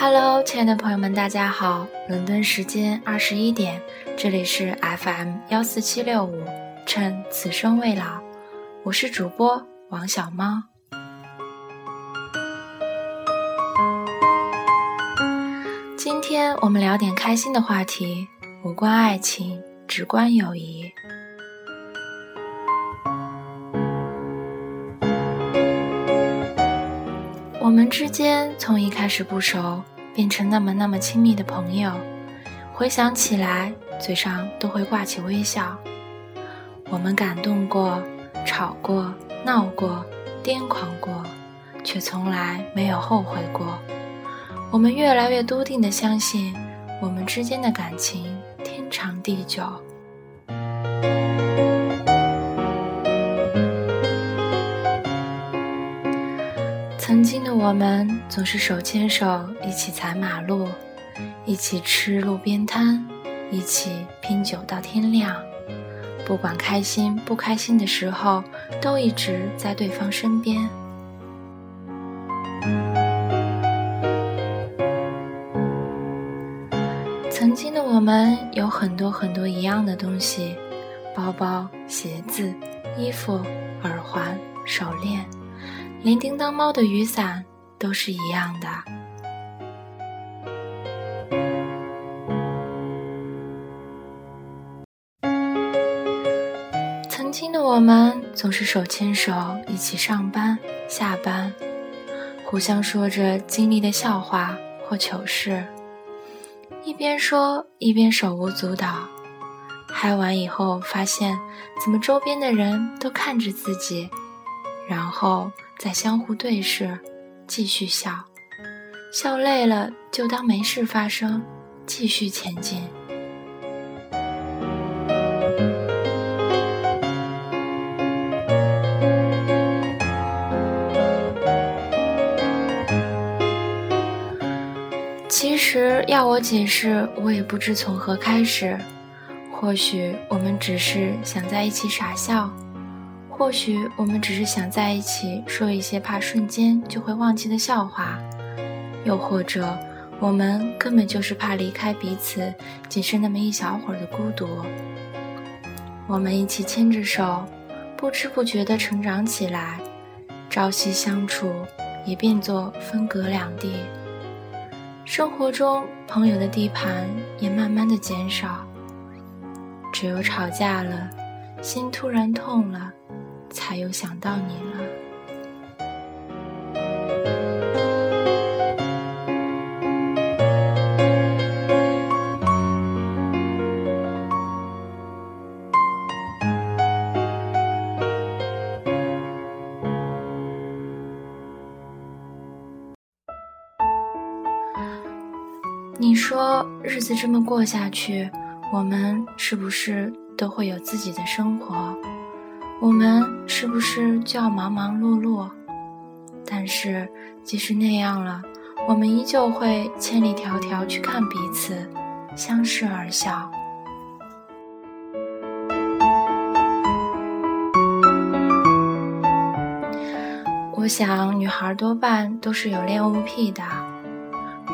Hello，亲爱的朋友们，大家好！伦敦时间二十一点，这里是 FM 幺四七六五，趁此生未老，我是主播王小猫。今天我们聊点开心的话题，无关爱情，只关友谊。我们之间从一开始不熟，变成那么那么亲密的朋友，回想起来，嘴上都会挂起微笑。我们感动过，吵过，闹过，癫狂过，却从来没有后悔过。我们越来越笃定地相信，我们之间的感情天长地久。曾经的我们总是手牵手一起踩马路，一起吃路边摊，一起拼酒到天亮。不管开心不开心的时候，都一直在对方身边。曾经的我们有很多很多一样的东西：包包、鞋子、衣服、耳环、手链。连叮当猫的雨伞都是一样的。曾经的我们总是手牵手一起上班、下班，互相说着经历的笑话或糗事，一边说一边手舞足蹈。嗨完以后，发现怎么周边的人都看着自己，然后。再相互对视，继续笑，笑累了就当没事发生，继续前进。其实要我解释，我也不知从何开始。或许我们只是想在一起傻笑。或许我们只是想在一起说一些怕瞬间就会忘记的笑话，又或者我们根本就是怕离开彼此，仅是那么一小会儿的孤独。我们一起牵着手，不知不觉地成长起来，朝夕相处也变作分隔两地。生活中朋友的地盘也慢慢的减少，只有吵架了，心突然痛了。才有想到你了。你说日子这么过下去，我们是不是都会有自己的生活？我们是不是就要忙忙碌碌？但是即使那样了，我们依旧会千里迢迢去看彼此，相视而笑。我想，女孩多半都是有恋物癖的。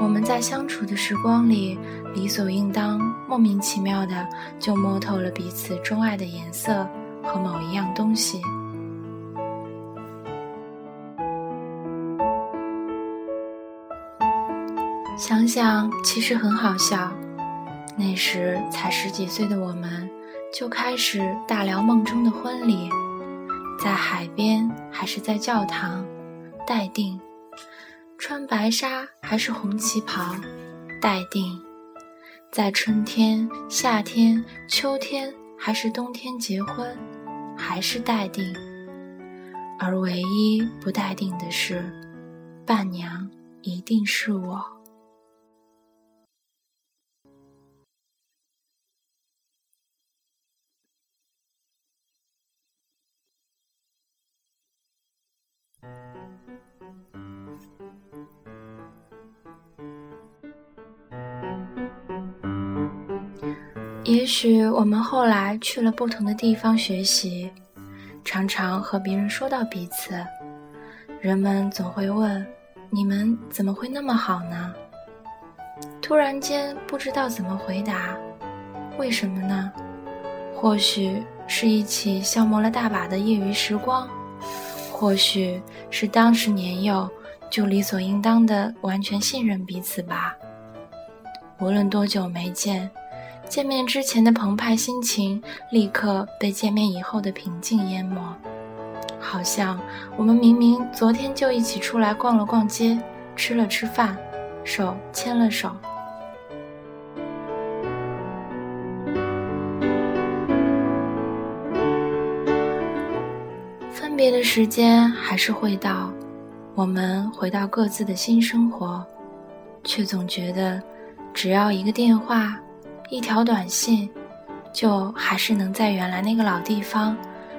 我们在相处的时光里，理所应当、莫名其妙的就摸透了彼此钟爱的颜色。和某一样东西，想想其实很好笑。那时才十几岁的我们，就开始大聊梦中的婚礼，在海边还是在教堂，待定；穿白纱还是红旗袍，待定；在春天、夏天、秋天还是冬天结婚。还是待定，而唯一不待定的是，伴娘一定是我。也许我们后来去了不同的地方学习，常常和别人说到彼此，人们总会问：“你们怎么会那么好呢？”突然间不知道怎么回答，为什么呢？或许是一起消磨了大把的业余时光，或许是当时年幼就理所应当的完全信任彼此吧。无论多久没见，见面之前的澎湃心情立刻被见面以后的平静淹没，好像我们明明昨天就一起出来逛了逛街，吃了吃饭，手牵了手。分别的时间还是会到，我们回到各自的新生活，却总觉得。只要一个电话，一条短信，就还是能在原来那个老地方，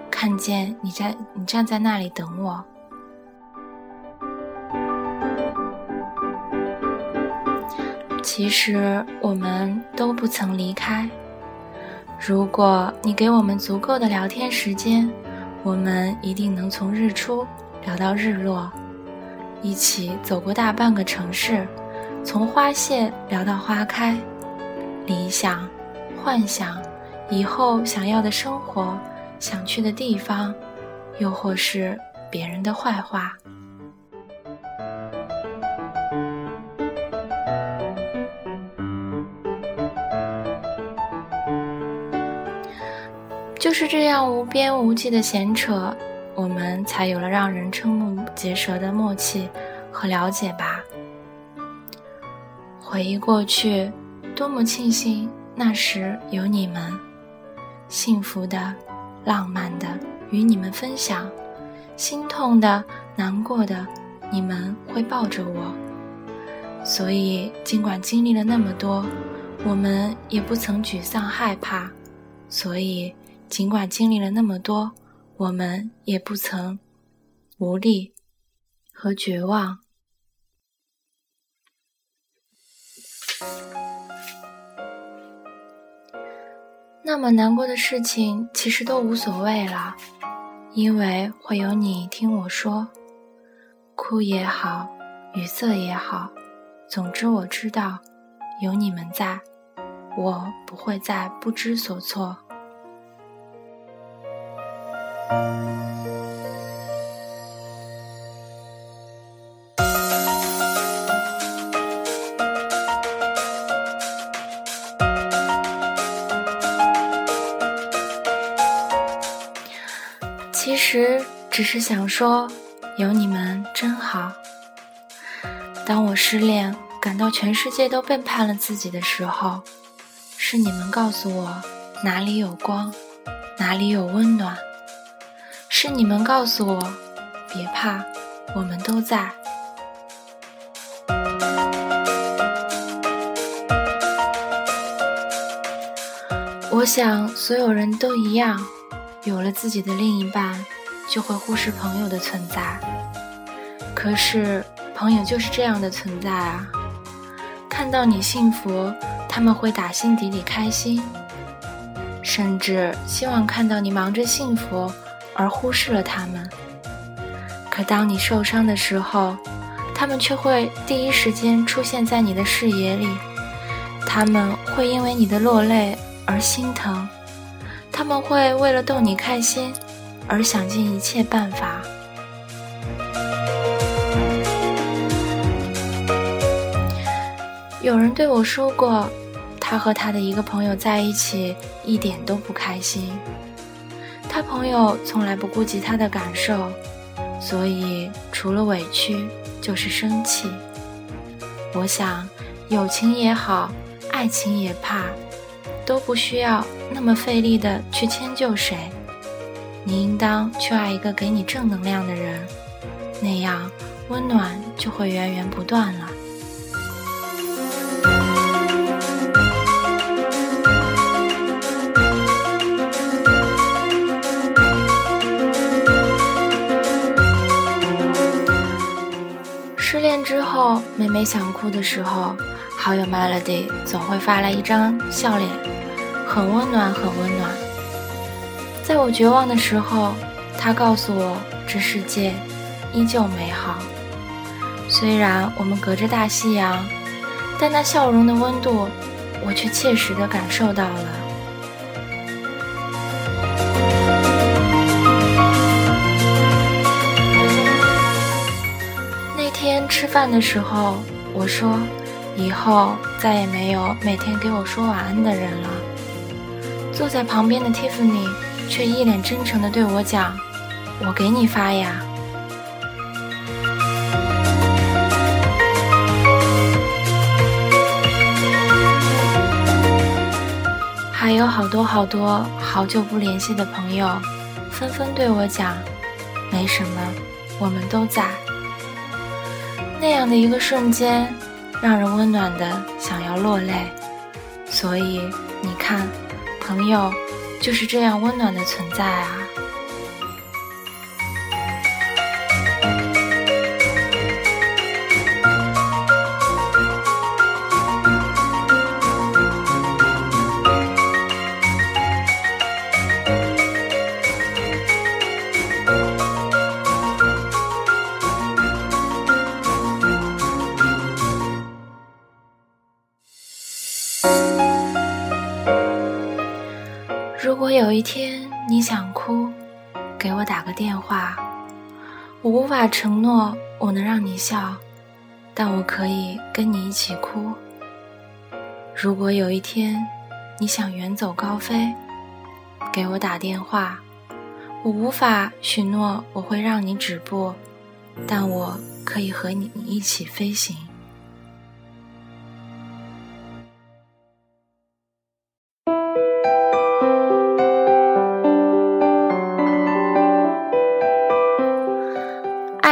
看见你在你站在那里等我。其实我们都不曾离开。如果你给我们足够的聊天时间，我们一定能从日出聊到日落，一起走过大半个城市。从花谢聊到花开，理想、幻想，以后想要的生活，想去的地方，又或是别人的坏话，就是这样无边无际的闲扯，我们才有了让人瞠目结舌的默契和了解吧。回忆过去，多么庆幸那时有你们，幸福的、浪漫的与你们分享，心痛的、难过的，你们会抱着我。所以，尽管经历了那么多，我们也不曾沮丧害怕；所以，尽管经历了那么多，我们也不曾无力和绝望。那么难过的事情，其实都无所谓了，因为会有你听我说，哭也好，语塞也好，总之我知道，有你们在，我不会再不知所措。只是想说，有你们真好。当我失恋，感到全世界都背叛了自己的时候，是你们告诉我哪里有光，哪里有温暖。是你们告诉我，别怕，我们都在。我想，所有人都一样。有了自己的另一半，就会忽视朋友的存在。可是朋友就是这样的存在啊！看到你幸福，他们会打心底里开心，甚至希望看到你忙着幸福，而忽视了他们。可当你受伤的时候，他们却会第一时间出现在你的视野里，他们会因为你的落泪而心疼。他们会为了逗你开心，而想尽一切办法。有人对我说过，他和他的一个朋友在一起一点都不开心。他朋友从来不顾及他的感受，所以除了委屈就是生气。我想，友情也好，爱情也罢。都不需要那么费力的去迁就谁，你应当去爱一个给你正能量的人，那样温暖就会源源不断了。失恋之后，每每想哭的时候。好友 Melody 总会发来一张笑脸，很温暖，很温暖。在我绝望的时候，他告诉我，这世界依旧美好。虽然我们隔着大西洋，但那笑容的温度，我却切实的感受到了。那天吃饭的时候，我说，以后再也没有每天给我说晚安的人了。坐在旁边的 Tiffany 却一脸真诚的对我讲：“我给你发呀。”还有好多好多好久不联系的朋友，纷纷对我讲：“没什么，我们都在。”那样的一个瞬间，让人温暖的想要落泪。所以你看，朋友就是这样温暖的存在啊。电话。我无法承诺我能让你笑，但我可以跟你一起哭。如果有一天你想远走高飞，给我打电话。我无法许诺我会让你止步，但我可以和你一起飞行。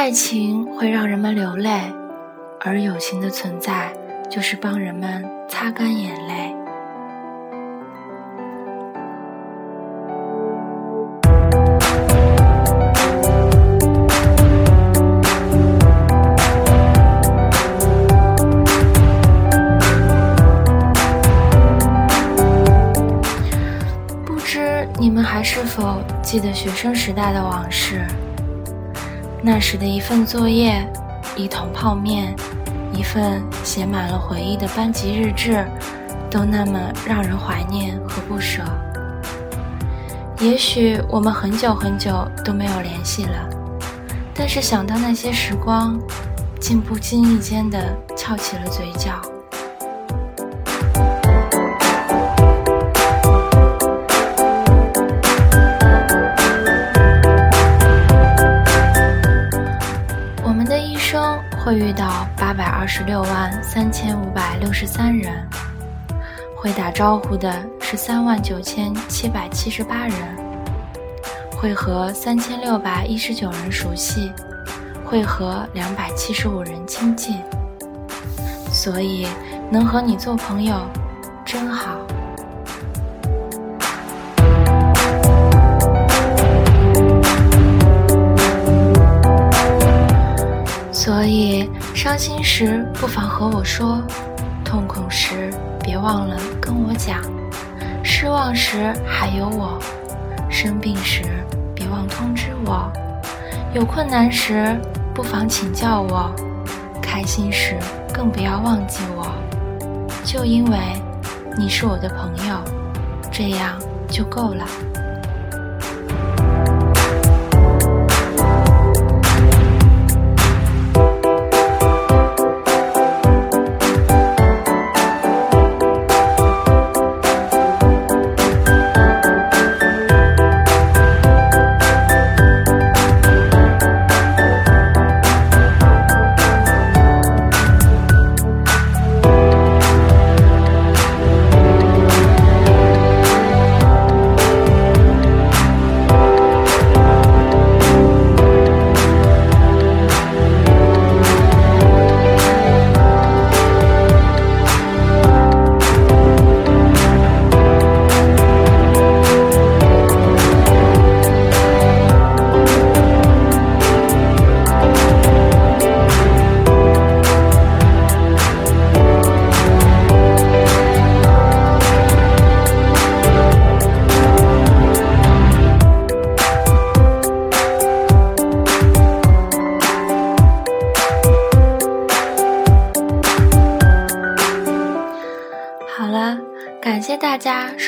爱情会让人们流泪，而友情的存在就是帮人们擦干眼泪。不知你们还是否记得学生时代的往事？那时的一份作业，一桶泡面，一份写满了回忆的班级日志，都那么让人怀念和不舍。也许我们很久很久都没有联系了，但是想到那些时光，竟不经意间的翘起了嘴角。会遇到八百二十六万三千五百六十三人，会打招呼的是三万九千七百七十八人，会和三千六百一十九人熟悉，会和两百七十五人亲近，所以能和你做朋友，真好。伤心时不妨和我说，痛苦时别忘了跟我讲，失望时还有我，生病时别忘通知我，有困难时不妨请教我，开心时更不要忘记我。就因为你是我的朋友，这样就够了。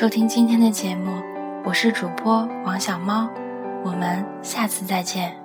收听今天的节目，我是主播王小猫，我们下次再见。